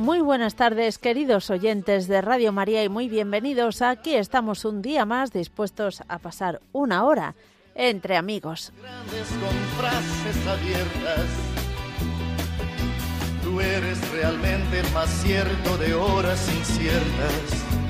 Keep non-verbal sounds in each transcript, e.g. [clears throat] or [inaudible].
Muy buenas tardes, queridos oyentes de Radio María, y muy bienvenidos. Aquí estamos un día más dispuestos a pasar una hora entre amigos. Grandes con frases abiertas. Tú eres realmente más cierto de horas inciertas.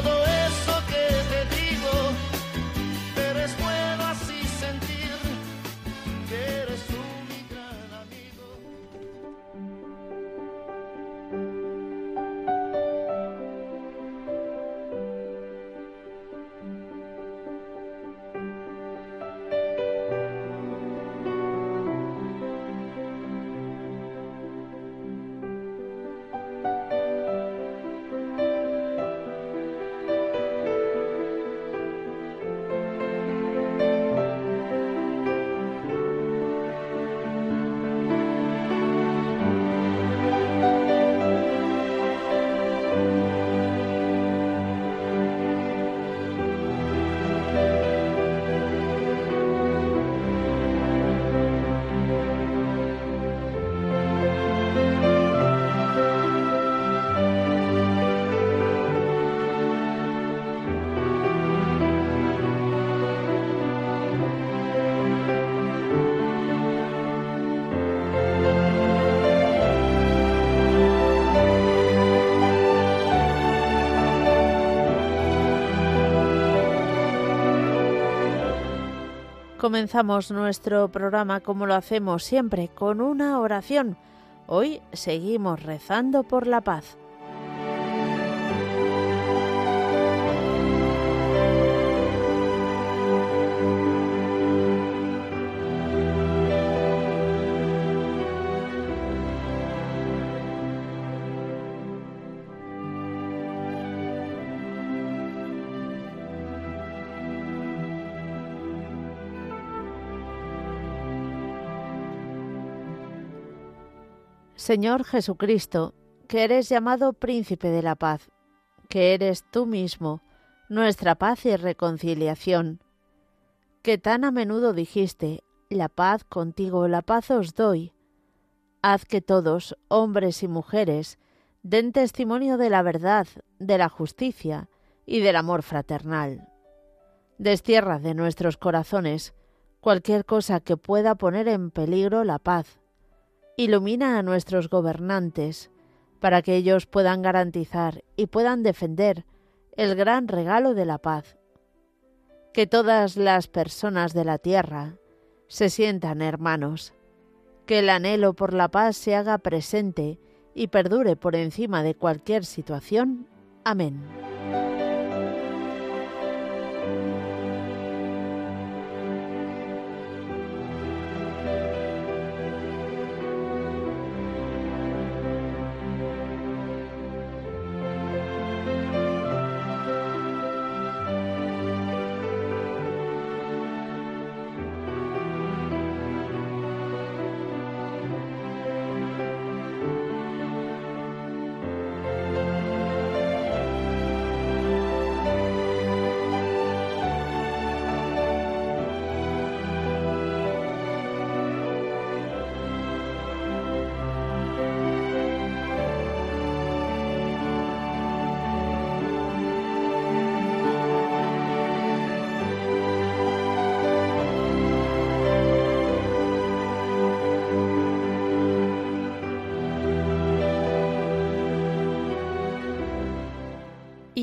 todo eso que te digo, pero es bueno Comenzamos nuestro programa como lo hacemos siempre, con una oración. Hoy seguimos rezando por la paz. Señor Jesucristo, que eres llamado Príncipe de la Paz, que eres tú mismo, nuestra paz y reconciliación, que tan a menudo dijiste, la paz contigo, la paz os doy. Haz que todos, hombres y mujeres, den testimonio de la verdad, de la justicia y del amor fraternal. Destierra de nuestros corazones cualquier cosa que pueda poner en peligro la paz Ilumina a nuestros gobernantes para que ellos puedan garantizar y puedan defender el gran regalo de la paz. Que todas las personas de la tierra se sientan hermanos. Que el anhelo por la paz se haga presente y perdure por encima de cualquier situación. Amén.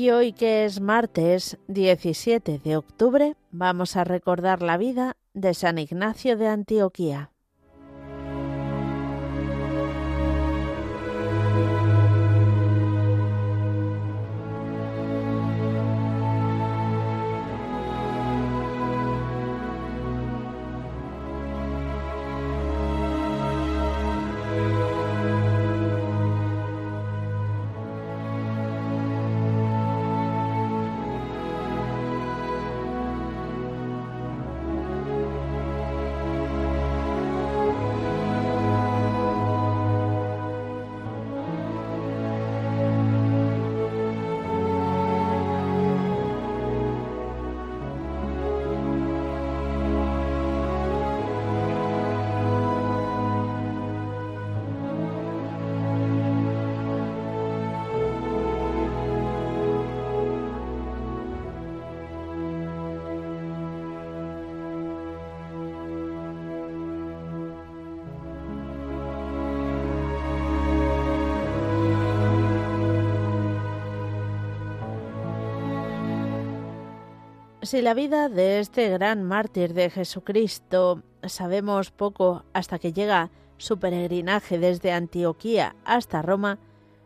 Y hoy que es martes 17 de octubre, vamos a recordar la vida de San Ignacio de Antioquía. Si la vida de este gran mártir de Jesucristo sabemos poco hasta que llega su peregrinaje desde Antioquía hasta Roma,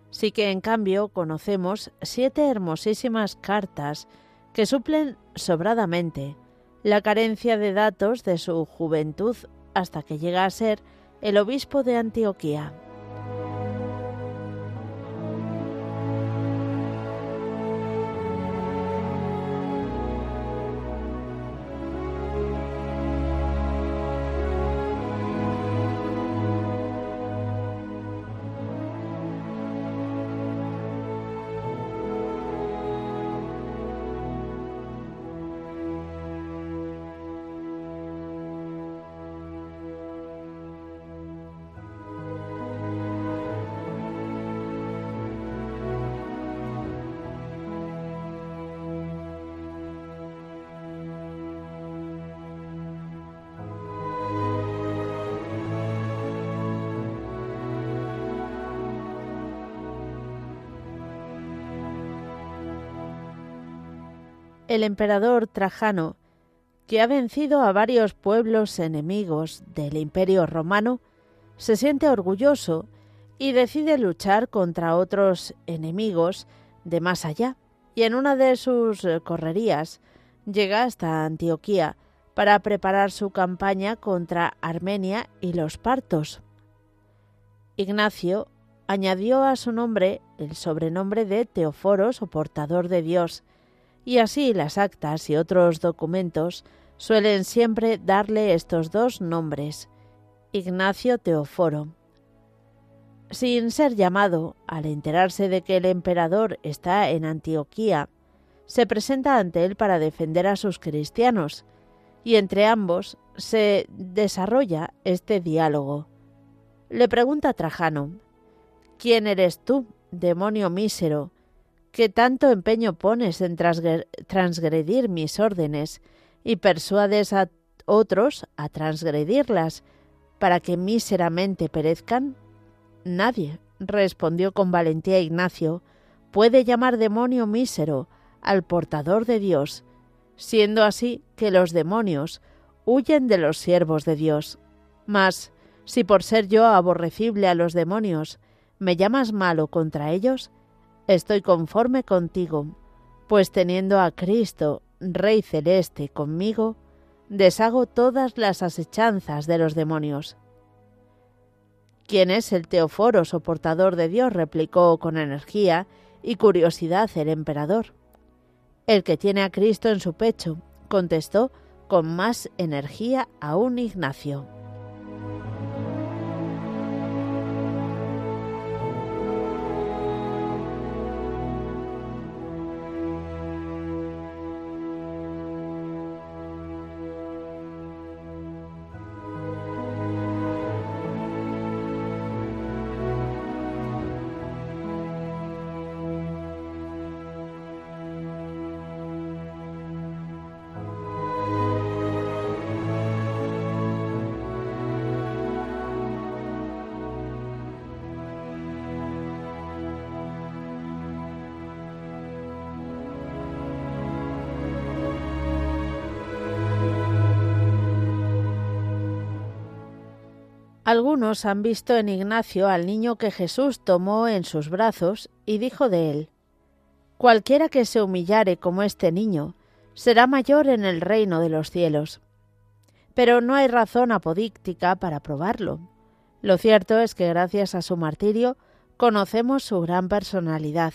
sí que en cambio conocemos siete hermosísimas cartas que suplen sobradamente la carencia de datos de su juventud hasta que llega a ser el obispo de Antioquía. El emperador Trajano, que ha vencido a varios pueblos enemigos del imperio romano, se siente orgulloso y decide luchar contra otros enemigos de más allá, y en una de sus correrías llega hasta Antioquía para preparar su campaña contra Armenia y los partos. Ignacio añadió a su nombre el sobrenombre de Teoforos o portador de Dios, y así las actas y otros documentos suelen siempre darle estos dos nombres, Ignacio Teoforo. Sin ser llamado, al enterarse de que el emperador está en Antioquía, se presenta ante él para defender a sus cristianos, y entre ambos se desarrolla este diálogo. Le pregunta Trajano, ¿Quién eres tú, demonio mísero, que tanto empeño pones en transgredir mis órdenes y persuades a otros a transgredirlas para que míseramente perezcan? Nadie, respondió con valentía Ignacio, puede llamar demonio mísero al portador de Dios, siendo así que los demonios huyen de los siervos de Dios. Mas, si por ser yo aborrecible a los demonios, me llamas malo contra ellos, Estoy conforme contigo, pues teniendo a Cristo, Rey celeste, conmigo, deshago todas las asechanzas de los demonios. ¿Quién es el Teoforo, soportador de Dios? replicó con energía y curiosidad el emperador. El que tiene a Cristo en su pecho, contestó con más energía aún Ignacio. Algunos han visto en Ignacio al niño que Jesús tomó en sus brazos y dijo de él, Cualquiera que se humillare como este niño, será mayor en el reino de los cielos. Pero no hay razón apodíctica para probarlo. Lo cierto es que gracias a su martirio conocemos su gran personalidad.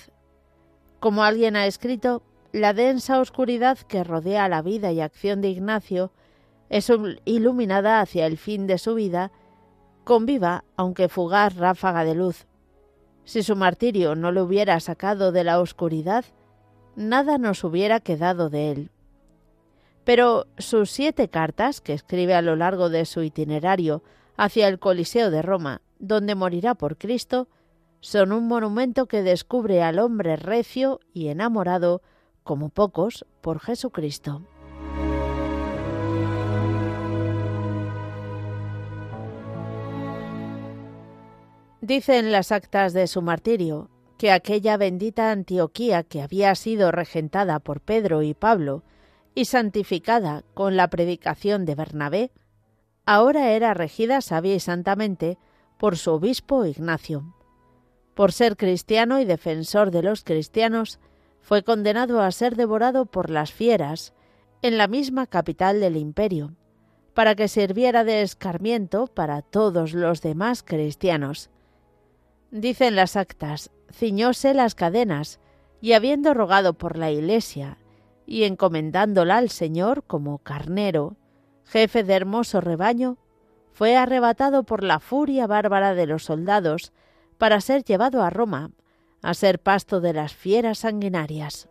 Como alguien ha escrito, la densa oscuridad que rodea la vida y acción de Ignacio es iluminada hacia el fin de su vida con viva, aunque fugaz ráfaga de luz. Si su martirio no le hubiera sacado de la oscuridad, nada nos hubiera quedado de él. Pero sus siete cartas, que escribe a lo largo de su itinerario hacia el Coliseo de Roma, donde morirá por Cristo, son un monumento que descubre al hombre recio y enamorado, como pocos, por Jesucristo. Dice en las actas de su martirio que aquella bendita Antioquía que había sido regentada por Pedro y Pablo y santificada con la predicación de Bernabé, ahora era regida sabia y santamente por su obispo Ignacio. Por ser cristiano y defensor de los cristianos, fue condenado a ser devorado por las fieras en la misma capital del imperio, para que sirviera de escarmiento para todos los demás cristianos. Dicen las actas, ciñóse las cadenas, y habiendo rogado por la Iglesia, y encomendándola al Señor como carnero, jefe de hermoso rebaño, fue arrebatado por la furia bárbara de los soldados para ser llevado a Roma, a ser pasto de las fieras sanguinarias.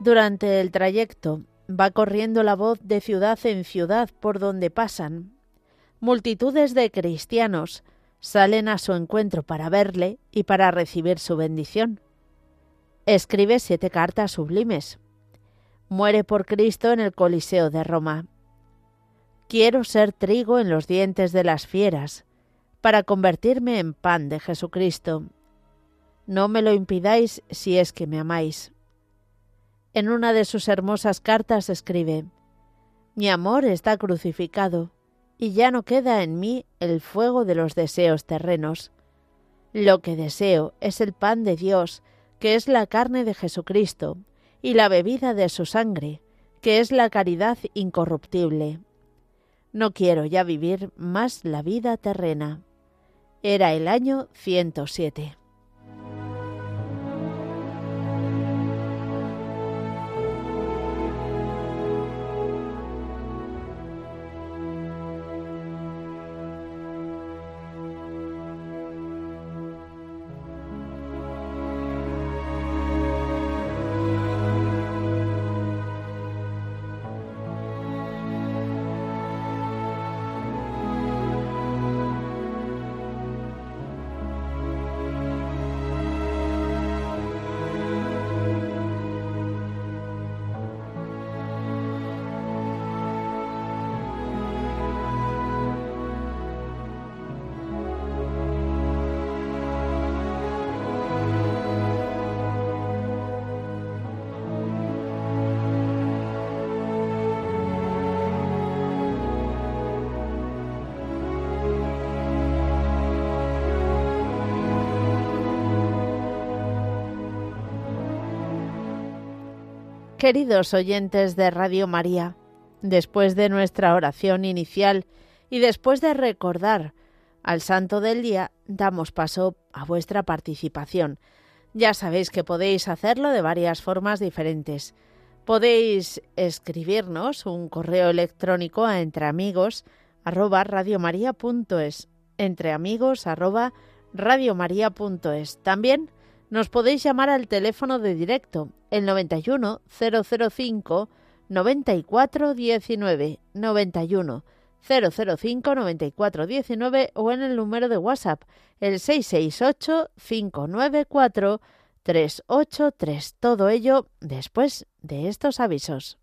Durante el trayecto va corriendo la voz de ciudad en ciudad por donde pasan. Multitudes de cristianos salen a su encuentro para verle y para recibir su bendición. Escribe siete cartas sublimes. Muere por Cristo en el Coliseo de Roma. Quiero ser trigo en los dientes de las fieras, para convertirme en pan de Jesucristo. No me lo impidáis si es que me amáis. En una de sus hermosas cartas escribe, Mi amor está crucificado, y ya no queda en mí el fuego de los deseos terrenos. Lo que deseo es el pan de Dios, que es la carne de Jesucristo, y la bebida de su sangre, que es la caridad incorruptible. No quiero ya vivir más la vida terrena. Era el año 107. Queridos oyentes de Radio María, después de nuestra oración inicial y después de recordar al Santo del Día, damos paso a vuestra participación. Ya sabéis que podéis hacerlo de varias formas diferentes. Podéis escribirnos un correo electrónico a entreamigos arroba También nos podéis llamar al teléfono de directo, el 91 005 94 19 91 005 94 19 o en el número de WhatsApp, el 668 594 383. Todo ello después de estos avisos.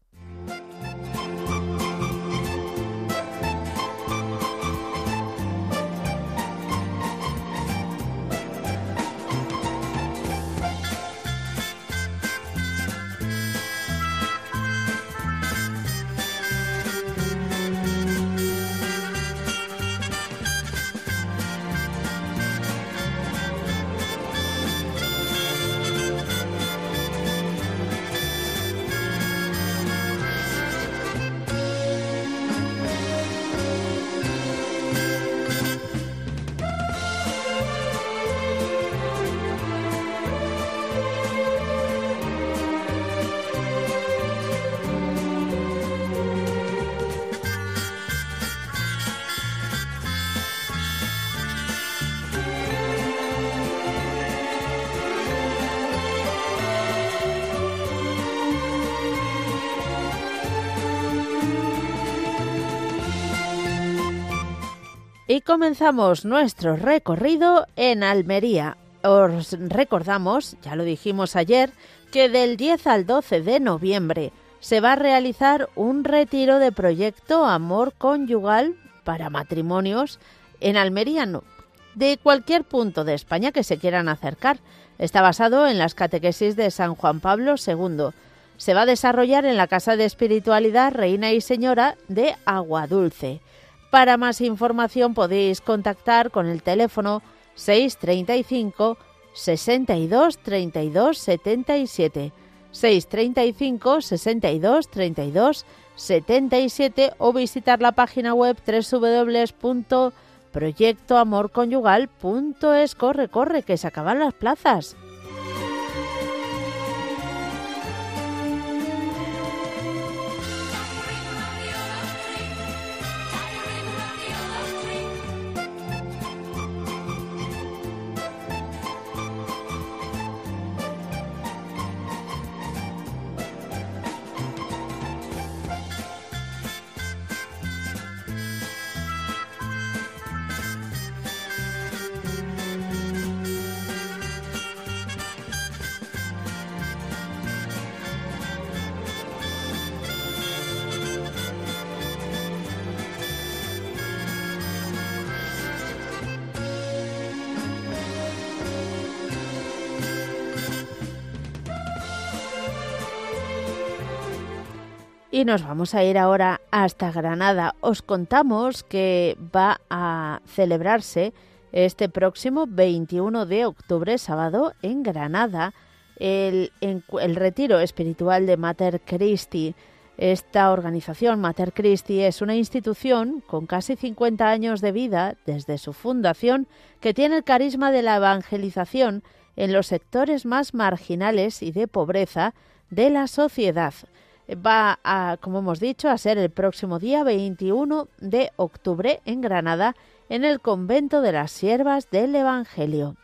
Y comenzamos nuestro recorrido en Almería. Os recordamos, ya lo dijimos ayer, que del 10 al 12 de noviembre se va a realizar un retiro de proyecto Amor Conyugal para matrimonios en Almería, de cualquier punto de España que se quieran acercar. Está basado en las catequesis de San Juan Pablo II. Se va a desarrollar en la Casa de Espiritualidad Reina y Señora de Aguadulce. Para más información podéis contactar con el teléfono 635 62 32 77 635 62 32 77 o visitar la página web www.proyectoamorconyugal.es. Corre, corre, que se acaban las plazas. Y nos vamos a ir ahora hasta Granada. Os contamos que va a celebrarse este próximo 21 de octubre, sábado, en Granada, el, retiro espiritual de Mater Christi. Esta organización, Mater Christi, es una institución con casi 50 años de vida desde su fundación que tiene el carisma de la evangelización en los sectores más marginales y de pobreza de la sociedad va a, como hemos dicho, a ser el próximo día 21 de octubre en Granada, en el convento de las siervas del Evangelio.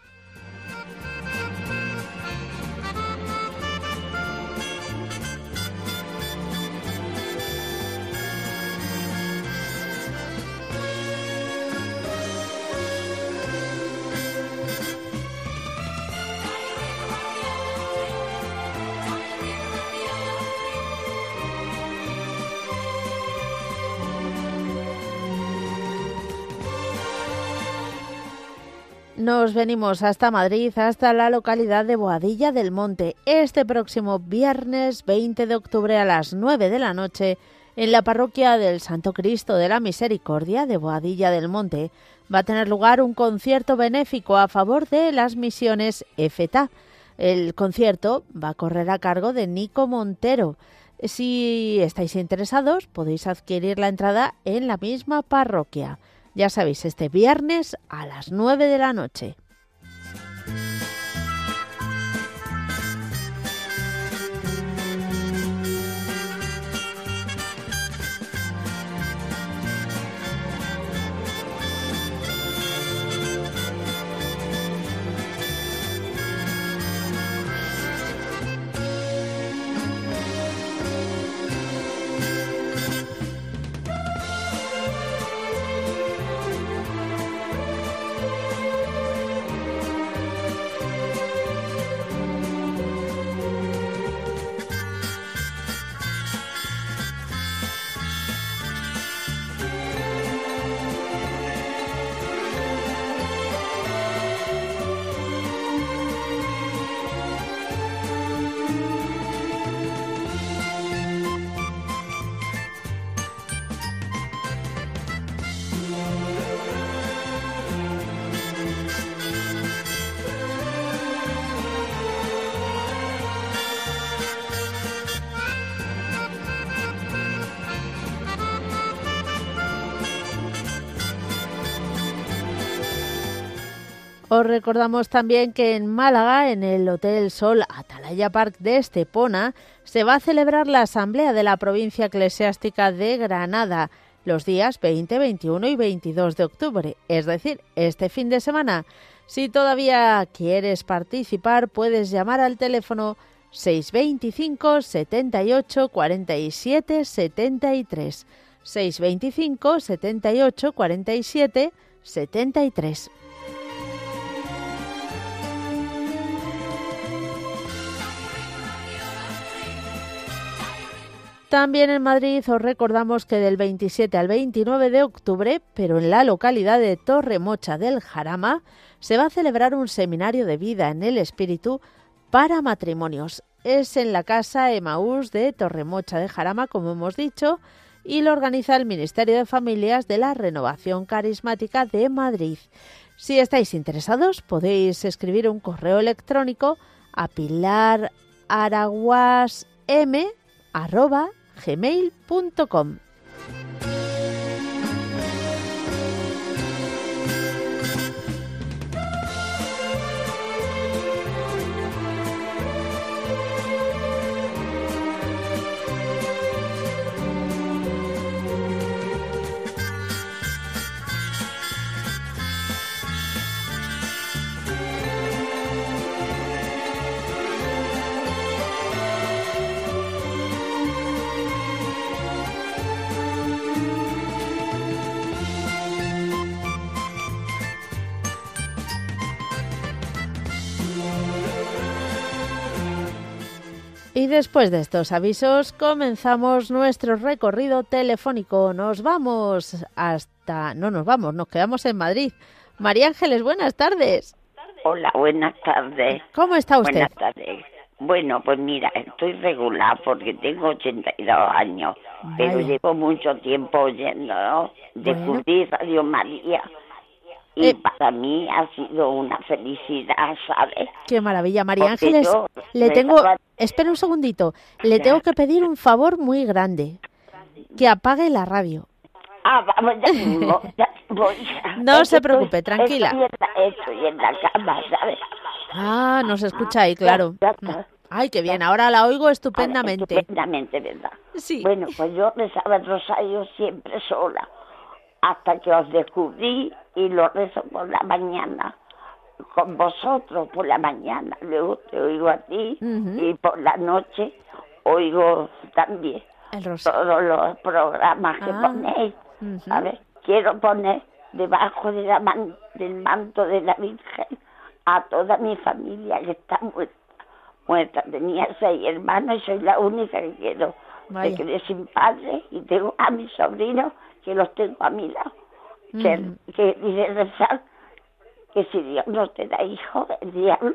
Nos venimos hasta Madrid, hasta la localidad de Boadilla del Monte, este próximo viernes 20 de octubre a las 9 de la noche, en la parroquia del Santo Cristo de la Misericordia de Boadilla del Monte, va a tener lugar un concierto benéfico a favor de las misiones EFETA. El concierto va a correr a cargo de Nico Montero. Si estáis interesados, podéis adquirir la entrada en la misma parroquia. Ya sabéis, este viernes a las 9 de la noche. Os recordamos también que en Málaga, en el Hotel Sol Atalaya Park de Estepona, se va a celebrar la Asamblea de la Provincia Eclesiástica de Granada los días 20, 21 y 22 de octubre, es decir, este fin de semana. Si todavía quieres participar, puedes llamar al teléfono 625 78 47 73. 625 78 47 73. También en Madrid os recordamos que del 27 al 29 de octubre, pero en la localidad de Torremocha del Jarama, se va a celebrar un seminario de vida en el espíritu para matrimonios. Es en la casa Emaús de Torremocha de Jarama, como hemos dicho, y lo organiza el Ministerio de Familias de la Renovación Carismática de Madrid. Si estáis interesados, podéis escribir un correo electrónico a pilararaguasm.gmail.com. Y después de estos avisos comenzamos nuestro recorrido telefónico. Nos vamos hasta... No nos vamos, nos quedamos en Madrid. María Ángeles, buenas tardes. Hola, buenas tardes. ¿Cómo está usted? Buenas tardes. Bueno, pues mira, estoy regular porque tengo 82 años, pero llevo mucho tiempo oyendo, ¿no? Descubrí Radio María y Eh. para mí ha sido una felicidad, ¿sabes? Qué maravilla, María Porque Ángeles. Le tengo... daba- Espera un segundito. Le tengo que pedir un favor muy grande. Que apague la radio. Ah, vamos, ya mismo, ya voy. No Es se preocupe, estoy- tranquila. Estoy en, la, estoy en la cama, ¿sabes? Ah, nos escucha ahí, claro. Ya, ya está. Ay, qué bien. Ahora la oigo estupendamente. Estupendamente, ¿verdad? Sí. Bueno, pues yo rezaba el rosario siempre sola, hasta que os descubrí y lo rezo por la mañana, con vosotros por la mañana, luego te oigo a ti y por la noche oigo también todos los programas que Ah. ponéis. Ver, quiero poner debajo de la man- del manto de la Virgen a toda mi familia que está muerta. Muerta, tenía seis hermanos y soy la única que quiero. Me quedé sin padre y tengo a mis sobrinos que los tengo a mi lado. Que, Ujú. que dice rezar que si Dios no te da hijos, el diablo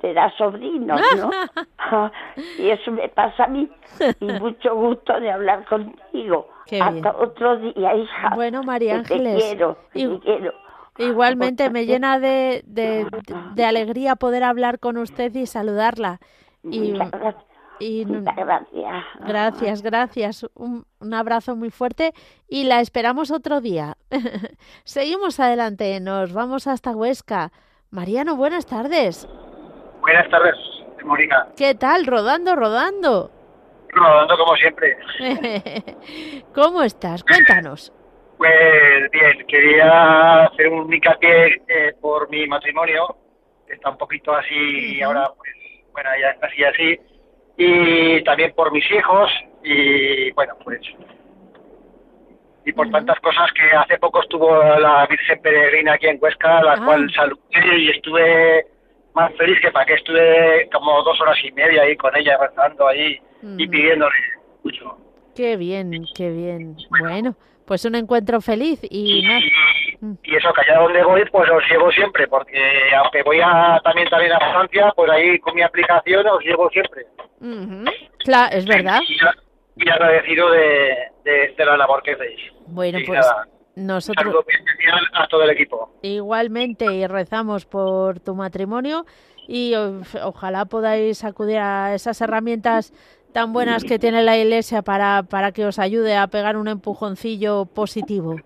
te da sobrinos, ¿no? [laughs] Ah, y eso me pasa a mí. Y [laughs] mucho gusto de hablar contigo. Qué Hasta bien. otro día, hija. Bueno, María que Ángeles, Te quiero, que te quiero. Igualmente me llena de, de, de alegría poder hablar con usted y saludarla. Y. y Muchas gracias. gracias, gracias. Un, un abrazo muy fuerte y la esperamos otro día. [laughs] Seguimos adelante, nos vamos hasta Huesca. Mariano, buenas tardes. Buenas tardes, Morina. ¿Qué tal? Rodando, rodando. Rodando como siempre. [laughs] ¿Cómo estás? Cuéntanos. Pues bien, quería hacer un hincapié eh, por mi matrimonio, está un poquito así ahora, pues, bueno, ya está así así, y también por mis hijos, y bueno, pues, y por tantas cosas que hace poco estuvo la Virgen Peregrina aquí en Huesca, la Ah. cual saludé y estuve más feliz que para que estuve como dos horas y media ahí con ella rezando ahí y pidiéndole mucho. Qué bien, qué bien. Bueno, pues un encuentro feliz y. Mm. y eso que allá donde voy pues os llevo siempre porque aunque voy a también también a Francia pues ahí con mi aplicación os llevo siempre Claro, es verdad. y, y agradecido de, de, de la labor que hacéis Bueno, Y pues nada, un nosotros saludo muy especial a todo el equipo igualmente y rezamos por tu matrimonio y o- ojalá podáis acudir a esas herramientas tan buenas que tiene la Iglesia para, para que os ayude a pegar un empujoncillo positivo.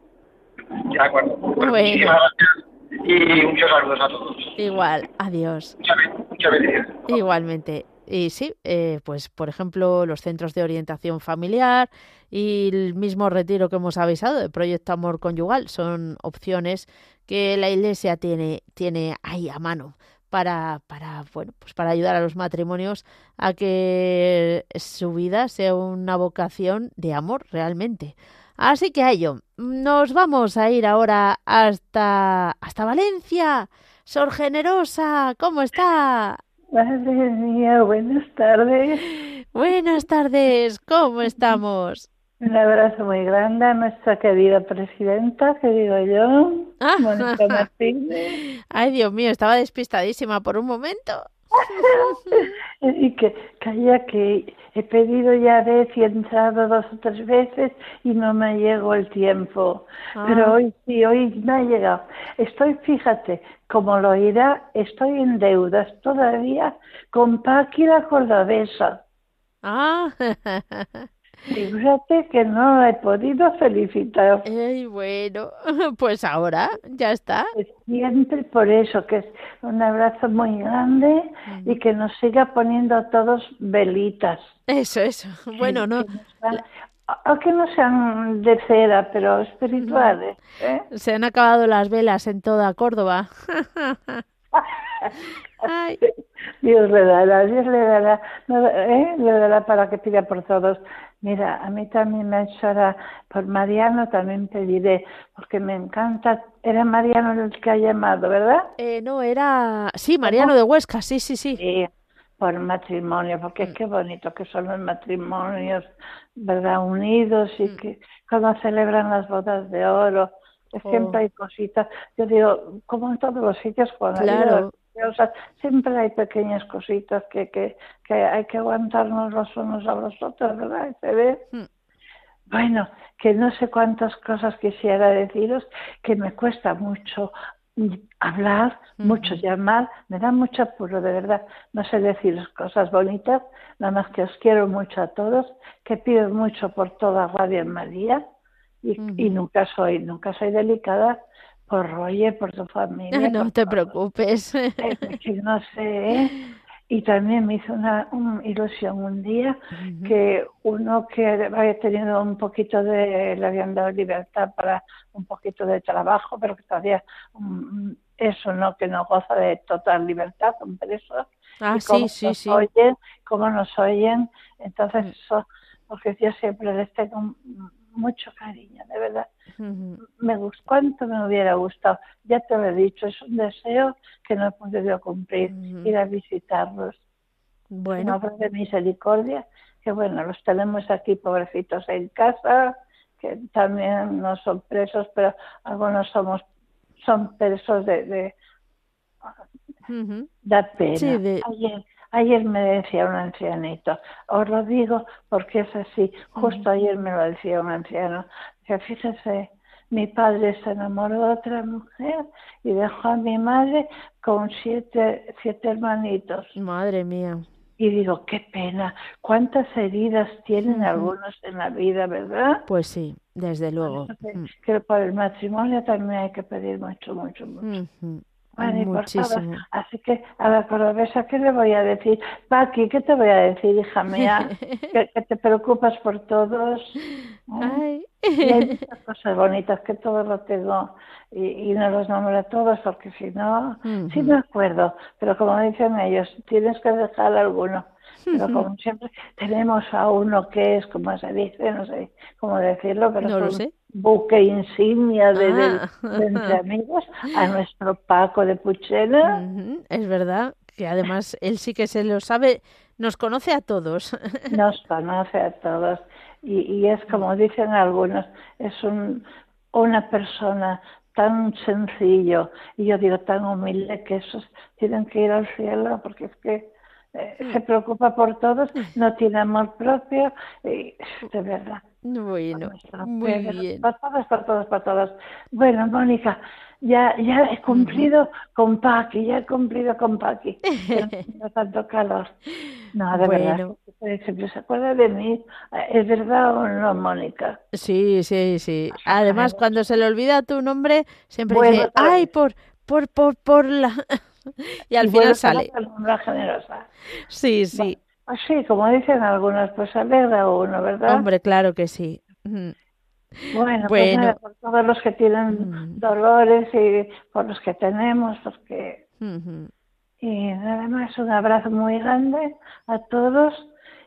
de acuerdo Pues Bueno. muchísimas gracias y muchos saludos a todos Igual, adiós. muchas, muchas bendiciones Igualmente. Y sí, eh, pues por ejemplo, los centros de orientación familiar y el mismo retiro que hemos avisado de Proyecto Amor Conyugal son opciones que la Iglesia tiene, tiene ahí a mano para, para, bueno, pues para ayudar a los matrimonios a que su vida sea una vocación de amor realmente. Así que a ello, nos vamos a ir ahora hasta, hasta Valencia. Sor Generosa, ¿cómo está? Madre mía, buenas tardes. Buenas tardes, ¿cómo estamos? Un abrazo muy grande a nuestra querida presidenta, que digo yo, Ah. Mónica [laughs] Martínez, Ay, Dios mío, estaba despistadísima por un momento. [laughs] y que calla que he pedido ya vez y he entrado dos o tres veces y no me llegó el tiempo. Ah. Pero hoy sí, hoy me ha llegado. Estoy, fíjate, como lo irá, estoy en deudas todavía con Paqui la cordobesa. Ah, [laughs] Fíjate que no he podido felicitar. bueno, [laughs] pues ahora ya está. Siempre por eso, que es un abrazo muy grande y que nos siga poniendo a todos velitas. Eso, eso. [laughs] Bueno, no, Aunque no sean de cera, pero espirituales. ¿eh? se han acabado las velas en toda Córdoba. [laughs] Ay, Dios le dará, Dios le dará, ¿eh? le dará para que pida por todos. Mira, a mí también me ha hecho ahora, por Mariano también pediré, porque me encanta. Era Mariano el que ha llamado, ¿verdad? eh, no, era... Sí, Mariano de Huesca, sí, sí, sí. Sí, por matrimonio, porque Mm. qué bonito que son los matrimonios, ¿verdad? Unidos y Mm. que cuando celebran las bodas de oro, que siempre Oh. hay cositas. Yo digo, como en todos los sitios, cuando Claro. Religiosas, siempre hay pequeñas cositas que, que, que hay que aguantarnos los unos a los otros, ¿verdad? Se ve. Mm. Bueno, que no sé cuántas cosas quisiera deciros, que me cuesta mucho hablar, mucho llamar, me da mucho apuro, de verdad. No sé deciros cosas bonitas, nada más que os quiero mucho a todos, que pido mucho por toda Radio María y, y nunca soy, nunca soy delicada por Roger, por tu familia. No por te todo. preocupes. Eh, que no sé, ¿eh? Y también me hizo una, una ilusión un día que uno que había tenido un poquito de, le habían dado libertad para un poquito de trabajo, pero que todavía mm, eso no, que no goza de total libertad, son presos. Ah, y cómo sí, sí, nos sí. oyen, cómo nos oyen. Entonces Mm. eso, porque yo siempre les tengo mucho cariño, de verdad me gustó, cuánto me hubiera gustado. Ya te lo he dicho, es un deseo que no he podido cumplir, ir a visitarlos. Bueno, Una obra de misericordia, que bueno, los tenemos aquí pobrecitos en casa, que también no son presos, pero algunos somos son presos de, de ujú. da pena. Sí, de- Ayer, ayer me decía un ancianito, os lo digo porque es así, justo ayer me lo decía un anciano, que fíjese, mi padre se enamoró de otra mujer y dejó a mi madre con siete, siete hermanitos. madre mía. Y digo, qué pena, cuántas heridas tienen algunos en la vida, ¿verdad? Pues sí, desde luego. Que, Mm. que por el matrimonio también hay que pedir mucho, mucho, mucho. Todas. Muchísimo. Así que a la cordobesa, ¿qué le voy a decir? Paqui, ¿qué te voy a decir, hija mía? [laughs] que, que te preocupas por todos. ¿eh? Ay. Y hay [laughs] muchas cosas bonitas que todos lo tengo y, y no los nombro a todos porque si no, sí Ujú. me acuerdo, pero como dicen ellos, tienes que dejar alguno. Pero como siempre, tenemos a uno que es, como se dice, no sé cómo decirlo, pero No lo sé. Buque insignia de, Ah. de entre amigos, a [laughs] nuestro Paco de Puchena. Es verdad que además él sí que se lo sabe, nos conoce a todos. [laughs] nos conoce a todos y, y es como dicen algunos, es un, una persona tan sencillo y yo digo tan humilde que esos tienen que ir al cielo porque es que eh, se preocupa por todos, no tiene amor propio y de verdad. Bueno, muy bien. Para todos, para todos, para todos. Bueno, Mónica, ya, ya he cumplido con Paqui, ya he cumplido con Paqui. No [laughs] tanto calor. No, de Bueno. verdad. Siempre se acuerda de mí. ¿Es verdad o no, Mónica? Sí, sí, sí. Además, cuando se le olvida tu nombre, siempre dice, otra ay, vez". por, por, por, por la... [laughs] [laughs] y al Y final sale. a la palabra generosa. Sí, sí. Pues sí, como dicen algunos, pues alegra uno, ¿verdad? Hombre, claro que sí. Bueno, pues Bueno. nada, por todos los que tienen dolores y por los que tenemos, porque. Y nada más, un abrazo muy grande a todos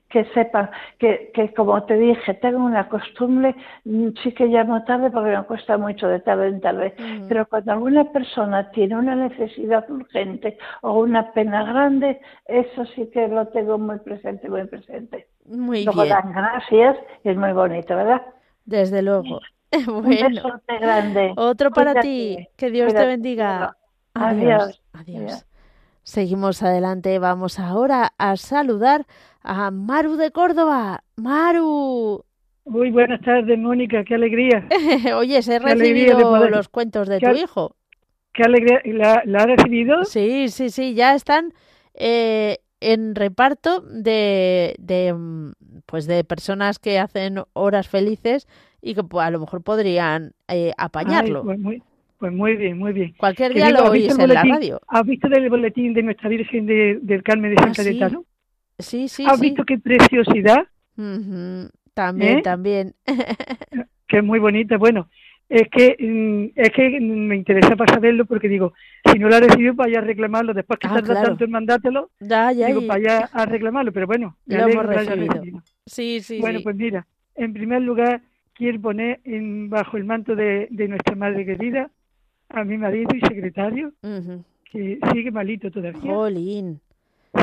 que sepan que, que, como te dije, tengo una costumbre, mm, sí que llamo tarde porque me cuesta mucho de tarde en tarde, pero cuando alguna persona tiene una necesidad urgente o una pena grande, eso sí que lo tengo muy presente, muy presente. Muy Luego bien. dan gracias y es muy bonito, ¿verdad? Desde luego. [laughs] Un Bueno, besote grande. otro para Cuídate, ti. Que Dios te bendiga. cielo. Adiós. Adiós. Adiós. Adiós. Seguimos adelante. Vamos ahora a saludar a Maru de Córdoba. Maru. Muy buenas tardes, Mónica, qué alegría. [laughs] Oye, se he recibido poder- los cuentos de qué tu hijo. Qué alegría. ¿La, la ha recibido? Sí, sí, sí, ya están eh, en reparto de, de, pues de personas que hacen horas felices y que pues, a lo mejor podrían eh, apañarlo. Ay, pues, muy, pues muy bien, muy bien. Cualquier día digo, lo ¿has visto oís en la radio. ¿Has visto el boletín de Nuestra Virgen de- del Carmen de San Ah, sí. Sí, sí, ¿Has sí. visto qué preciosidad? También, ¿Eh? también. [laughs] Que es muy bonita. Bueno, es que mm, es que me interesa para saberlo porque digo, si no lo ha recibido, vaya a reclamarlo. Después que Ah, tarda claro. tanto en mandártelo, Ya, ya, digo, y- vaya a reclamarlo. Pero bueno, Lo hemos recibido. Sí, sí, Bueno, sí. pues mira, en primer lugar quiero poner en, bajo el manto de, de nuestra madre querida a mi marido y secretario, que sigue malito todavía. Jolín.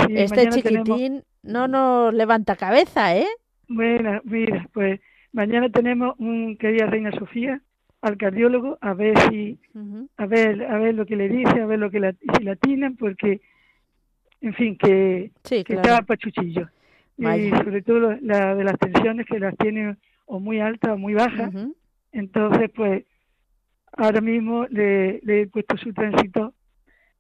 Sí, Este tenemos- chiquitín no nos levanta cabeza, ¿eh? bueno, mira, pues mañana tenemos un querida reina Sofía al cardiólogo a ver si a ver a ver lo que le dice, a ver lo que la, si la atinan, porque en fin que, Sí, que claro. está pachuchillo y Vaya. sobre todo la de las tensiones que las tiene o muy altas o muy bajas. Entonces, pues, ahora mismo le, le he puesto su tránsito,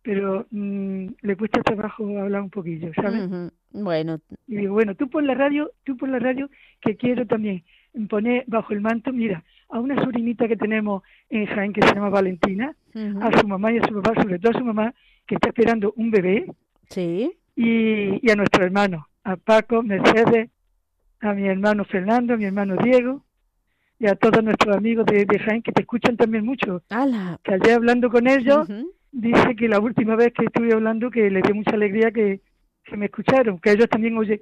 pero mm, le cuesta trabajo hablar un poquillo, ¿sabes? Bueno, Y digo, bueno, tú por la radio, tú por la radio, que quiero también poner bajo el manto, mira, a una sobrinita que tenemos en Jaén que se llama Valentina, a su mamá y a su papá, sobre todo a su mamá, que está esperando un bebé, sí. y, y a nuestro hermano, a Paco, Mercedes, a mi hermano Fernando, a mi hermano Diego, y a todos nuestros amigos de, de Jaén que te escuchan también mucho. ¡Hala! Que ayer hablando con ellos, Ujú. Dice que la última vez que estuve hablando que les dio mucha alegría que, que me escucharon, que ellos también oye,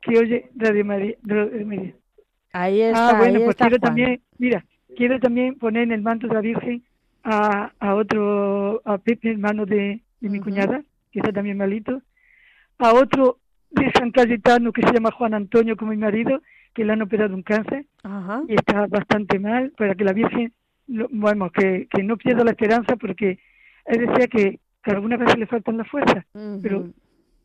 que oye Radio María. Radio María. Ahí está, Ah, bueno, ahí pues está quiero Juan. también, mira, quiero también poner en el manto de la Virgen a, a otro, a Pepe, hermano de, de mi cuñada, que está también malito, a otro de San Cayetano que se llama Juan Antonio, como mi marido, que le han operado un cáncer y está bastante mal, para que la Virgen, lo- bueno, que, que no pierda la esperanza, porque él decía que, que algunas veces le faltan las fuerzas, pero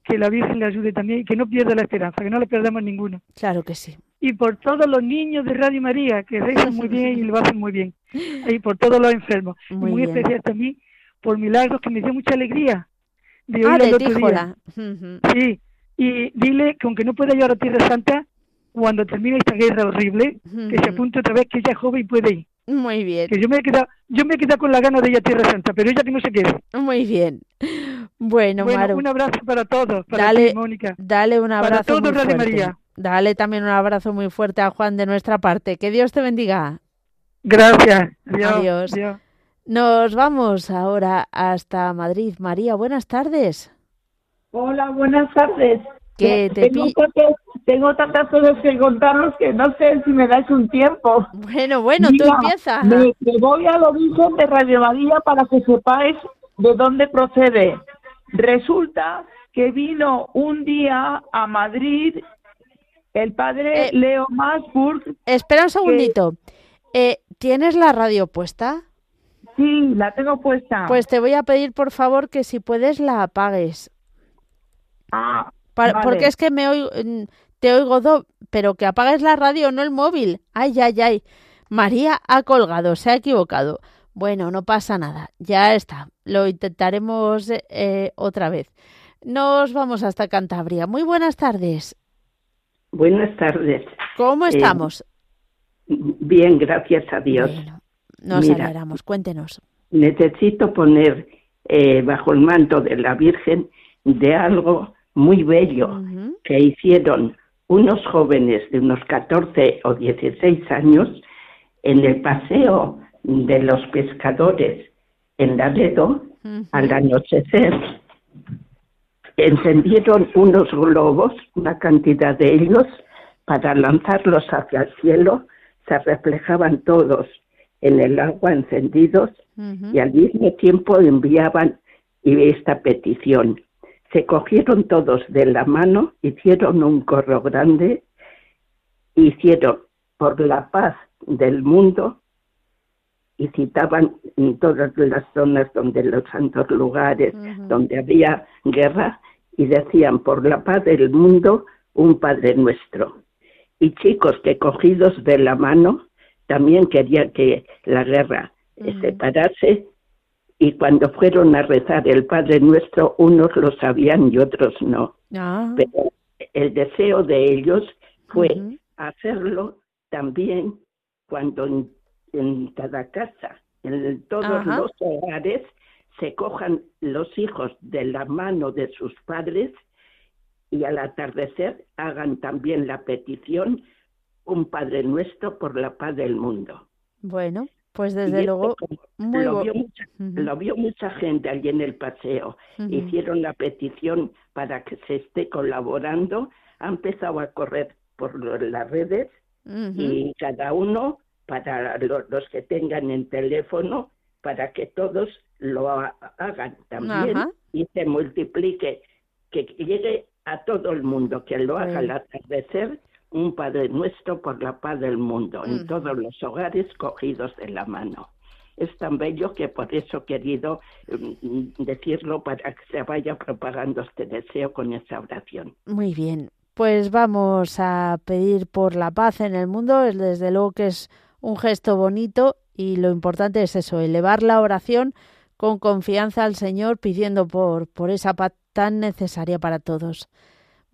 que la Virgen le ayude también y que no pierda la esperanza, que no le perdamos ninguno. Claro que sí. y por todos los niños de Radio María que rezan muy bien y lo hacen muy bien. [laughs] Y por todos los enfermos. Muy muy especial también por milagros que me dio mucha alegría de Ah, de otro día. Ujú. sí y dile que aunque no pueda ahora a Tierra Santa cuando termine esta guerra horrible que se apunte otra vez que ella es joven y puede ir Muy bien, que yo me he quedado yo me he quedado con la gana de ir a Tierra Santa pero ella que no se quede muy bien. Bueno, bueno Maru, un abrazo para todos para Dale. ti Mónica dale un abrazo todos, muy Radio fuerte. María. Dale también un abrazo muy fuerte a Juan de nuestra parte. Que Dios te bendiga. gracias adiós, Adiós. adiós. Nos vamos ahora hasta Madrid. María, buenas tardes. Hola, buenas tardes. Que te tengo, tantas, tengo tantas cosas que contaros que no sé si me dais un tiempo. Bueno, bueno, tú Mira, empieza. Me, me voy al origen de Radio María para que sepáis de dónde procede. Resulta que vino un día a Madrid el padre Eh, Leo Masburg. Espera un segundito. Eh, ¿Tienes la radio puesta? Sí, la tengo puesta. Pues te voy a pedir, por favor, que si puedes la apagues. Ah, Vale. Porque es que me oigo, te oigo do, pero que apagues la radio, no el móvil. Ay, ay, ay. María ha colgado, se ha equivocado. Bueno, no pasa nada, ya está. Lo intentaremos eh, otra vez. Nos vamos hasta Cantabria. Muy buenas tardes. Buenas tardes. ¿Cómo Eh, estamos? Bien, gracias a Dios. Bueno, nos Mira. alegramos. Cuéntenos. Necesito poner eh, bajo el manto de la Virgen de algo muy bello que hicieron unos jóvenes de unos 14 o 16 años en el paseo de los pescadores en Laredo Ujú. al anochecer. encendieron unos globos, una cantidad de ellos, para lanzarlos hacia el cielo, se reflejaban todos en el agua encendidos y al mismo tiempo enviaban esta petición. Se cogieron todos de la mano, hicieron un corro grande, hicieron por la paz del mundo y citaban en todas las zonas donde los santos lugares, donde había guerra, y decían por la paz del mundo un Padre nuestro. Y chicos que cogidos de la mano también querían que la guerra se parase y cuando fueron a rezar el Padre Nuestro, unos lo sabían y otros no. Ah. Pero el deseo de ellos fue hacerlo también cuando en, cada casa, en todos los hogares, se cojan los hijos de la mano de sus padres y al atardecer hagan también la petición, un Padre Nuestro por la paz del mundo. Bueno, pues desde luego lo, vio mucha, lo, vio mucha, gente allí en el paseo. Hicieron la petición para que se esté colaborando. Ha empezado a correr por las redes y cada uno, para los, que tengan en teléfono, para que todos lo hagan también y se multiplique, que llegue a todo el mundo, que lo haga al atardecer un Padre nuestro por la paz del mundo, en todos los hogares cogidos de la mano. Es tan bello que por eso he querido mm, decirlo para que se vaya propagando este deseo con esa oración. Muy bien, pues vamos a pedir por la paz en el mundo, desde luego que es un gesto bonito y lo importante es eso, elevar la oración con confianza al Señor pidiendo por, por esa paz tan necesaria para todos.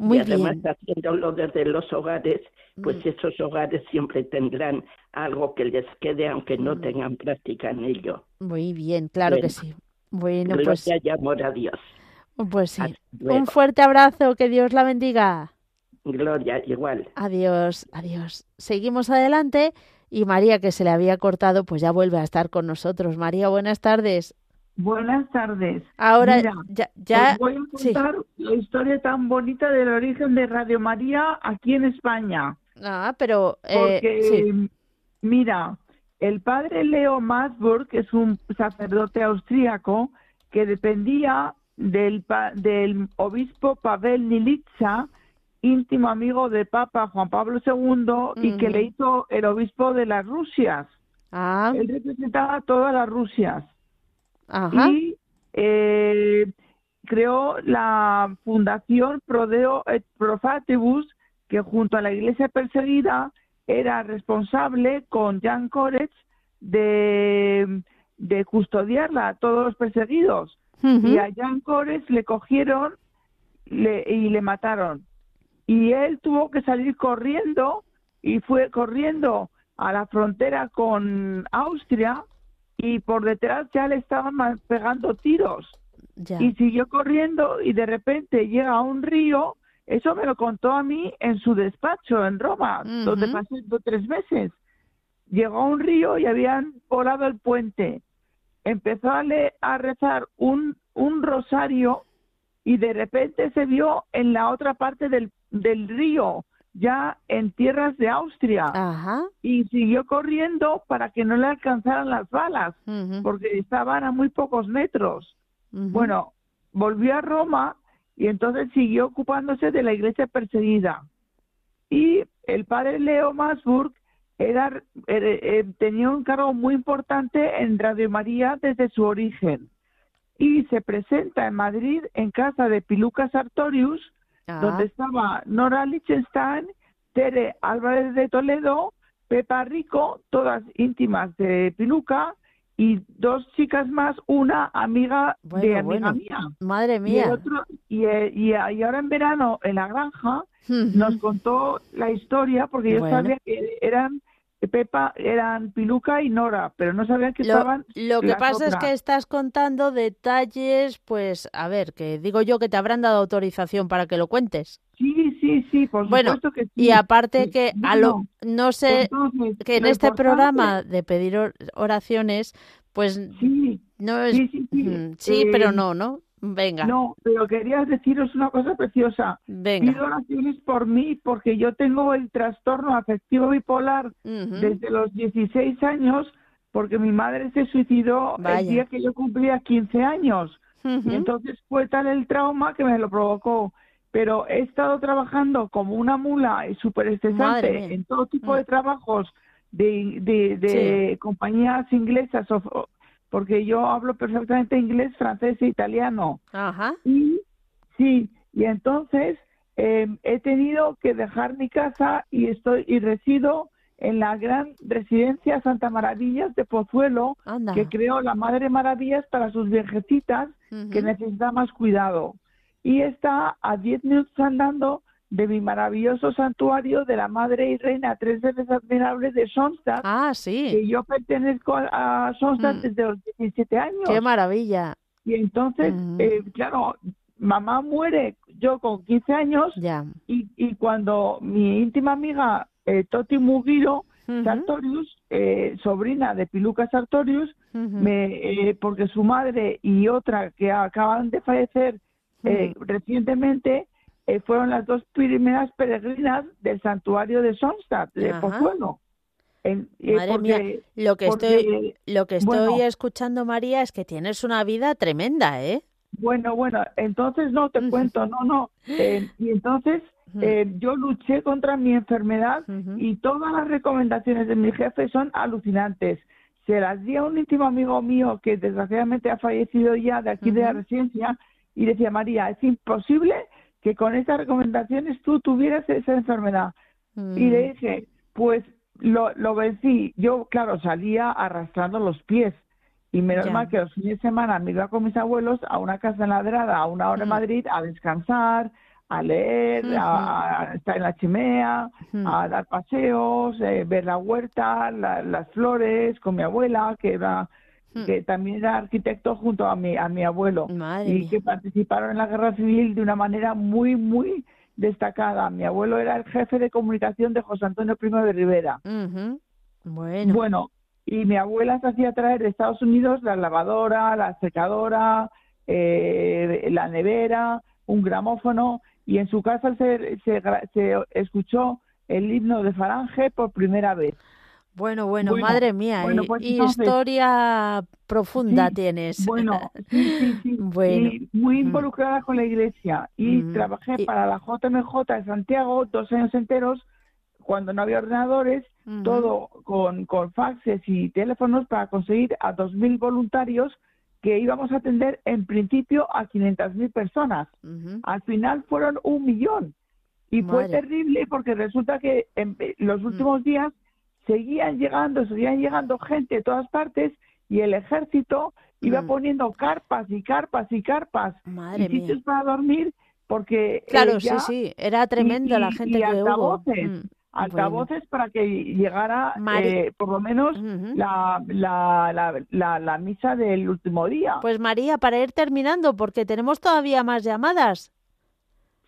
Muy y además haciéndolo desde los hogares, pues mm. esos hogares siempre tendrán algo que les quede aunque no mm. tengan práctica en ello. Muy bien, claro que sí. Bueno, pues y amor a Dios. Pues sí. Un fuerte abrazo, que Dios la bendiga. Gloria, igual. Adiós, adiós. Seguimos adelante y María, que se le había cortado, pues ya vuelve a estar con nosotros. María, buenas tardes. Buenas tardes. Ahora ya, ya voy a contar la historia tan bonita del origen de Radio María aquí en España. Ah, pero eh, Porque, mira, el padre Leo Masburg es un sacerdote austríaco que dependía del, del obispo Pavel Nilitsa, íntimo amigo del Papa Juan Pablo II y que le hizo el obispo de las Rusias. Ah. Él representaba a todas las Rusias y eh, creó la fundación Prodeo et Profatibus, que junto a la iglesia perseguida era responsable con Jan Koretz de, de custodiarla a todos los perseguidos. Y a Jan Koretz le cogieron y le mataron. Y él tuvo que salir corriendo y fue corriendo a la frontera con Austria y por detrás ya le estaban pegando tiros. Y siguió corriendo y de repente llega a un río, eso me lo contó a mí en su despacho en Roma, donde pasé tres meses. Llegó a un río y habían volado el puente. Empezó a, a rezar un, un rosario y de repente se vio en la otra parte del, del río ya en tierras de Austria. Y siguió corriendo para que no le alcanzaran las balas porque estaban a muy pocos metros. Bueno, volvió a Roma y entonces siguió ocupándose de la iglesia perseguida. Y el padre Leo Masburg era, eh, tenía un cargo muy importante en Radio María desde su origen. Y se presenta en Madrid en casa de Piluca Sartorius donde estaba Nora Lichtenstein, Tere Álvarez de Toledo, Pepa Rico, todas íntimas de Piluca, y dos chicas más, una amiga de amiga mía. Madre mía. Y, eh, y, ahora en verano, en la granja, nos contó la historia, porque yo sabía que eran Pepa eran Piluca y Nora, pero no sabían que estaban. Lo que pasa es que estás contando detalles, pues, a ver, que digo yo que te habrán dado autorización para que lo cuentes. Sí, sí, sí, por bueno, supuesto que sí. Y aparte que a lo, no sé, que en este programa de pedir oraciones, pues sí, no es. Sí, sí, sí. sí pero no, ¿no? Venga. No, pero quería deciros una cosa preciosa. Venga. Pido oraciones por mí porque yo tengo el trastorno afectivo bipolar desde los 16 años porque mi madre se suicidó el día que yo cumplía 15 años. Y entonces fue tal el trauma que me lo provocó. Pero he estado trabajando como una mula y súper estresante en todo tipo de mm. trabajos de, de, compañías inglesas, porque yo hablo perfectamente inglés, francés e italiano. Ajá. Y sí, y entonces em, he tenido que dejar mi casa y estoy y resido en la gran residencia Santa Maravillas de Pozuelo, que creó la Madre Maravillas para sus viejecitas que necesitan más cuidado. Y está a 10 minutos andando de mi maravilloso santuario de la Madre y Reina Tres veces admirable de Sonstadt. Ah, sí. Que yo pertenezco a Sonstadt mm. desde los 17 años. ¡Qué maravilla! Y entonces, mm. eh, claro, mamá muere yo con 15 años ya. Y, y cuando mi íntima amiga eh, Toti Mugiro Sartorius, eh, sobrina de Piluca Sartorius, me, eh, porque su madre y otra que acaban de fallecer recientemente fueron las dos primeras peregrinas del santuario de Sonstadt, de Pozuelo. Madre mía, lo que estoy, lo que estoy escuchando, María, es que tienes una vida tremenda, ¿eh? Bueno, bueno, entonces no te cuento, no, no. y entonces eh, yo luché contra mi enfermedad y todas las recomendaciones de mi jefe son alucinantes. Se las di a un íntimo amigo mío que desgraciadamente ha fallecido ya de aquí de la residencia y decía, María, es imposible que con estas recomendaciones tú tuvieras esa enfermedad. Y le mm. dije, pues lo, lo vencí. Yo, claro, salía arrastrando los pies. Y menos mal que los fines de semana me iba con mis abuelos a una casa enladrada a una hora en Madrid a descansar, a leer, a, estar en la chimea, a dar paseos, eh, ver la huerta, las flores con mi abuela, que era que también era arquitecto junto a mi a mi abuelo y que participaron en la guerra civil de una manera muy muy destacada. Mi abuelo era el jefe de comunicación de José Antonio Primo de Rivera. Bueno. Bueno, y mi abuela se hacía traer de Estados Unidos la lavadora, la secadora, eh, la nevera, un gramófono y en su casa se, se, escuchó el himno de Falange por primera vez. Bueno, bueno, madre mía, y, pues historia profunda tienes. Bueno, [laughs] sí, sí, sí. bueno. muy mm. involucrada con la iglesia y mm. trabajé para la JMJ de Santiago dos años enteros cuando no había ordenadores, todo con, con faxes y teléfonos para conseguir a 2.000 voluntarios que íbamos a atender en principio a 500.000 personas. Al final fueron un millón. Y fue terrible porque resulta que en los mm. últimos días seguían llegando, seguían llegando gente de todas partes y el ejército iba mm. poniendo carpas y carpas y carpas y sitios para dormir porque claro sí sí era tremendo la gente que hubo altavoces para que llegara eh, por lo menos la, la, la, la, misa del último día. Pues María, para ir terminando, porque tenemos todavía más llamadas.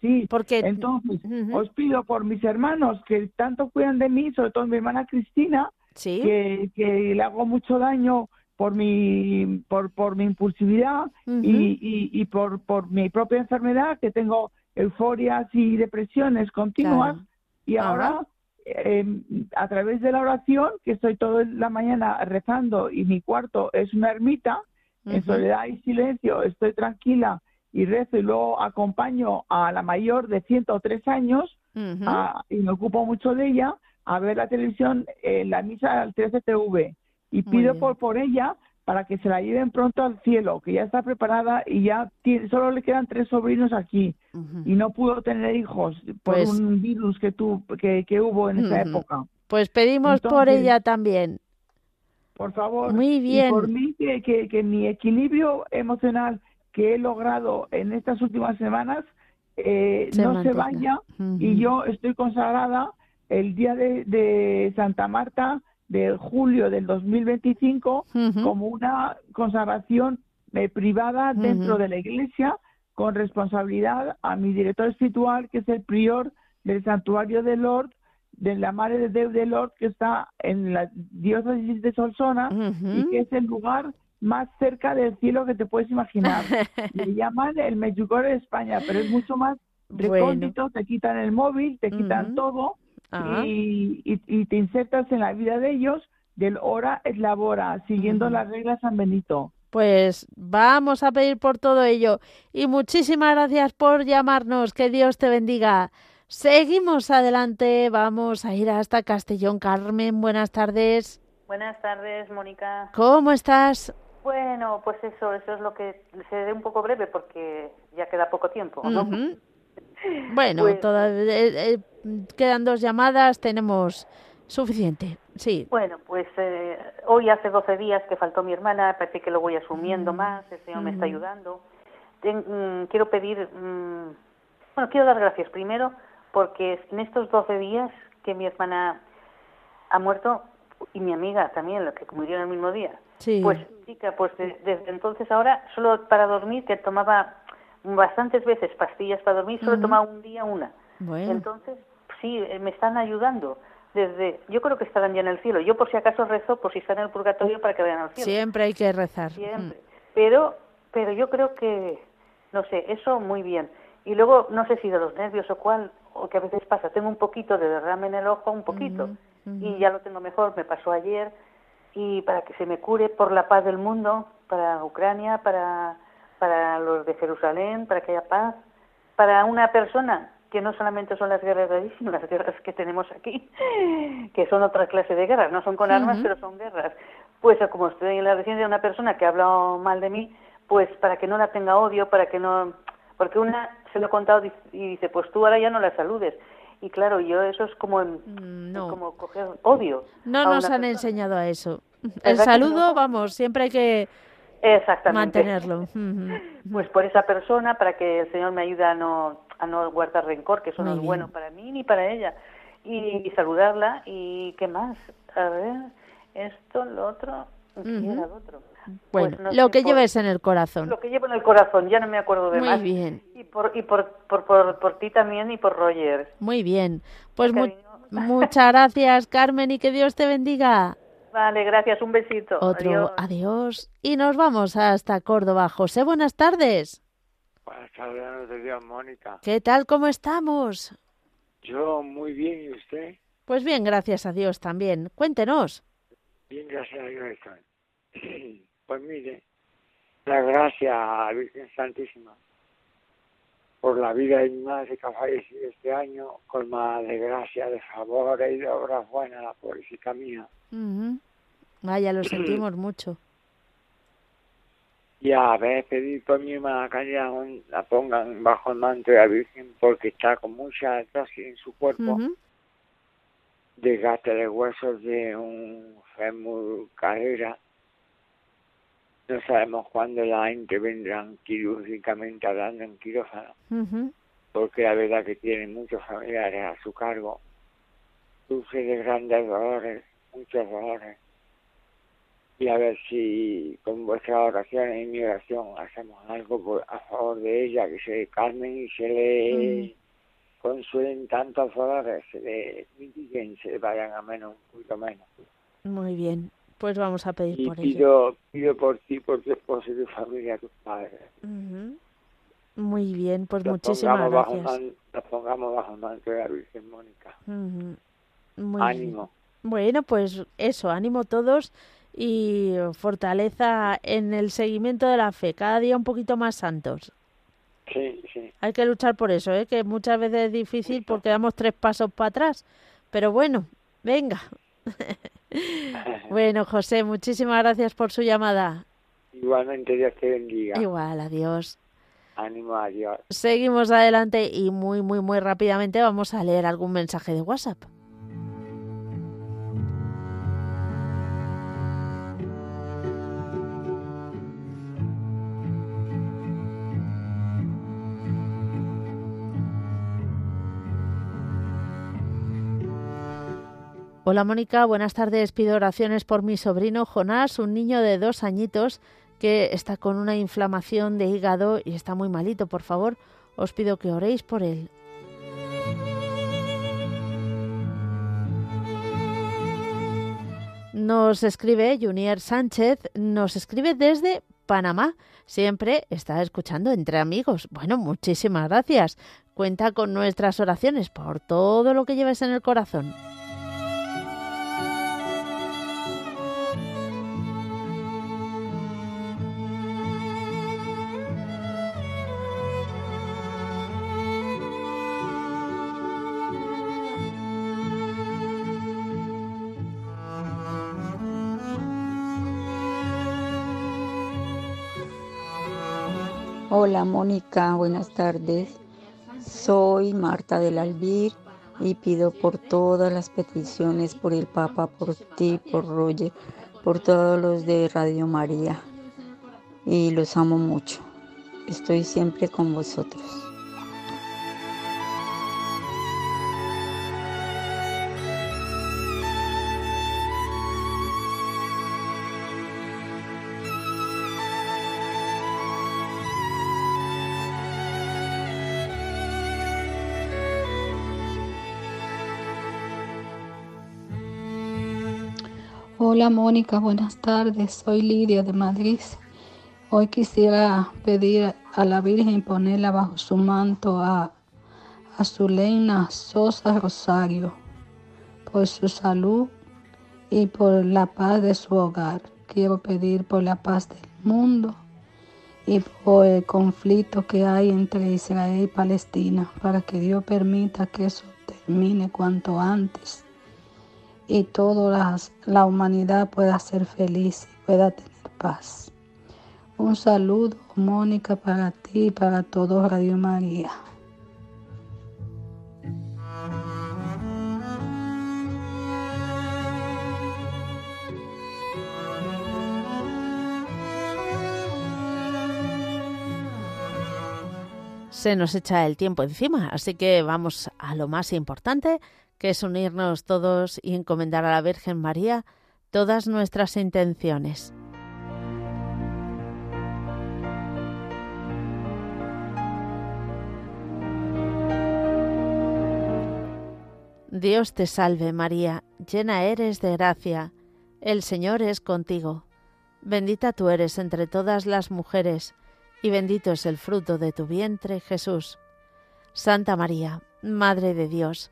Sí, porque entonces os pido por mis hermanos que tanto cuidan de mí, sobre todo mi hermana Cristina, que, que le hago mucho daño por mi por, por mi impulsividad y, y, por, por mi propia enfermedad, que tengo euforias y depresiones continuas. Y ahora Em, a través de la oración, que estoy toda la mañana rezando y mi cuarto es una ermita, en soledad y silencio, estoy tranquila y rezo y luego acompaño a la mayor de 103 años y me ocupo mucho de ella a ver la televisión en la misa al 13TV y pido por, por ella para que se la lleven pronto al cielo, que ya está preparada y ya tiene, solo le quedan tres sobrinos aquí y no pudo tener hijos por pues un virus que, tu, que, que hubo en esa época. Pues pedimos por ella también. Por favor. Muy bien. Y por mí, que, que, que, mi equilibrio emocional que he logrado en estas últimas semanas eh, no se vaya y yo estoy consagrada el día de, de Santa Marta de julio del 2025 como una consagración eh, privada dentro de la iglesia con responsabilidad a mi director espiritual que es el prior del santuario de Lord de la Madre de Dios de Lord que está en la diócesis de Solsona y que es el lugar más cerca del cielo que te puedes imaginar. [laughs] Le llaman el Medjugorje de España, pero es mucho más recóndito, te quitan el móvil, te quitan todo y, y, te insertas en la vida de ellos del hora es labora, siguiendo las reglas San Benito. Pues vamos a pedir por todo ello. Y muchísimas gracias por llamarnos. Que Dios te bendiga. Seguimos adelante. Vamos a ir hasta Castellón. Carmen, buenas tardes. Buenas tardes, Mónica. ¿Cómo estás? Bueno, pues eso, eso es lo que seré un poco breve porque ya queda poco tiempo, ¿no? [laughs] Bueno, pues eh, eh, quedan dos llamadas, tenemos suficiente. Sí. Bueno, pues eh, hoy hace 12 días que faltó mi hermana, parece que lo voy asumiendo mm. más, el Señor me está mm. ayudando. Mm, quiero pedir, bueno, quiero dar gracias primero porque en estos 12 días que mi hermana ha muerto y mi amiga también, la que murió en el mismo día. Sí. Pues chica, pues desde entonces ahora solo para dormir que tomaba bastantes veces pastillas para dormir, solo tomaba un día una. Bueno. Entonces, sí, eh, me están ayudando desde, yo creo que estarán ya en el cielo. Yo por si acaso rezo por si están en el purgatorio para que vayan al cielo. Siempre hay que rezar. Siempre. Pero, pero yo creo que, no sé, eso muy bien. Y luego, no sé si de los nervios o cuál, o que a veces pasa, tengo un poquito de derrame en el ojo, un poquito, y ya lo tengo mejor, me pasó ayer, y para que se me cure por la paz del mundo, para Ucrania, para, para los de Jerusalén, para que haya paz, para una persona que no solamente son las guerras sino las guerras que tenemos aquí, [laughs] que son otra clase de guerras, no son con armas, pero son guerras. Pues como estoy en la residencia de una persona que ha hablado mal de mí, pues para que no la tenga odio, para que no... Porque una se lo he contado y dice, pues tú ahora ya no la saludes. Y claro, yo eso es como, mm, como coger odio. No nos han enseñado a eso. El saludo, vamos, siempre hay que mantenerlo. [laughs] Pues por esa persona, para que el Señor me ayude a no a no guardar rencor, que eso no es bueno para mí ni para ella. Y, saludarla y qué más. A ver, esto, lo otro, lo otro? Pues bueno, lo que lleves en el corazón. Lo que llevo en el corazón, ya no me acuerdo de Muy bien. Y por y por, por, por, ti también y por Roger. Muy bien. Pues [laughs] muchas gracias, Carmen, y que Dios te bendiga. Vale, gracias, un besito. Otro, adiós. adiós. Y nos vamos hasta Córdoba. José, buenas tardes. Buenas tardes, Dios, Mónica. ¿Qué tal? ¿Cómo estamos? Yo muy bien, ¿y usted? Pues bien, gracias a Dios también. Cuéntenos. Bien, gracias a Dios [clears throat] Pues mire, la gracia a Virgen Santísima por la vida de mi madre que ha fallecido este año, colmada de gracia, de favores y de obras buenas, la pobrecita mía. Vaya, lo sentimos [clears throat] mucho y a ver pedir por mi hermana que la pongan bajo el manto de la Virgen porque está con mucha atrocidad en su cuerpo. Desgaste de huesos de un fémur carrera. No sabemos cuándo la intervendrán quirúrgicamente hablando en quirófano. Porque la verdad que tiene muchos familiares a su cargo. Sufre de grandes dolores, muchos dolores y a ver si con vuestra oración y mi oración hacemos algo a favor de ella, que se calmen y se le mm. consuelen tantos dolores, se le mitiguen, se le vayan a menos, un poquito menos. Muy bien, pues vamos a pedir por pido, ello. Pido por ti, por tu esposo y tu familia, tus padres. Muy bien, pues muchísimas gracias. Nos pongamos bajo manto de la Virgen Mónica. ánimo. Bueno, pues eso, ánimo todos y fortaleza en el seguimiento de la fe, cada día un poquito más santos. Sí, sí. Hay que luchar por eso, ¿eh? que muchas veces es difícil porque damos tres pasos para atrás, pero bueno, venga. [laughs] [laughs] bueno, José, muchísimas gracias por su llamada. Igualmente, Dios te bendiga. Igual, adiós. Ánimo, adiós. Seguimos adelante y muy, muy, muy rápidamente vamos a leer algún mensaje de WhatsApp. Hola Mónica, buenas tardes. Pido oraciones por mi sobrino Jonás, un niño de dos añitos que está con una inflamación de hígado y está muy malito. Por favor, os pido que oréis por él. nos escribe Junior Sánchez, nos escribe desde Panamá. Siempre está escuchando entre amigos. Bueno, muchísimas gracias. Cuenta con nuestras oraciones por todo lo que lleves en el corazón. Hola Mónica, buenas tardes. Soy Marta del Albir y pido por todas las peticiones, por el Papa, por ti, por Roger, por todos los de Radio María. Y los amo mucho. Estoy siempre con vosotros. Hola Mónica, buenas tardes. Soy Lidia de Madrid. Hoy quisiera pedir a la Virgen ponerla bajo su manto a, a Zulena Sosa Rosario por su salud y por la paz de su hogar. Quiero pedir por la paz del mundo y por el conflicto que hay entre Israel y Palestina para que Dios permita que eso termine cuanto antes y toda la humanidad pueda ser feliz y pueda tener paz. Un saludo, Mónica, para ti y para todo Radio María. Se nos echa el tiempo encima, así que vamos a lo más importante, que es unirnos todos y encomendar a la Virgen María todas nuestras intenciones. Dios te salve María, llena eres de gracia, el Señor es contigo. Bendita tú eres entre todas las mujeres, y bendito es el fruto de tu vientre, Jesús. Santa María, Madre de Dios,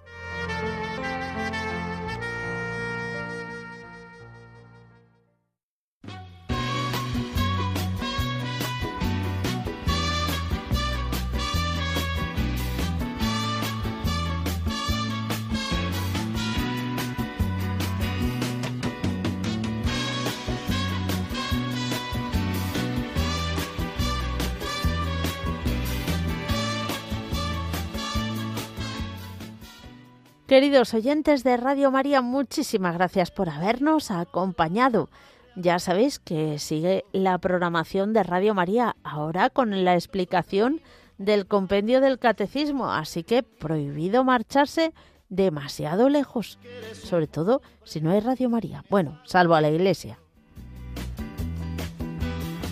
Queridos oyentes de Radio María, muchísimas gracias por habernos acompañado. Ya sabéis que sigue la programación de Radio María ahora con la explicación del compendio del catecismo, así que prohibido marcharse demasiado lejos, sobre todo si no hay Radio María. Bueno, salvo a la iglesia.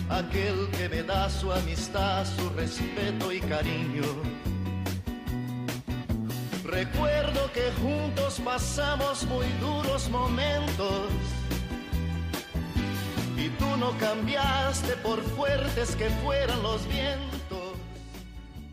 Aquel que me da su amistad, su respeto y cariño Recuerdo que juntos pasamos muy duros momentos. Y tú no cambiaste por fuertes que fueran los vientos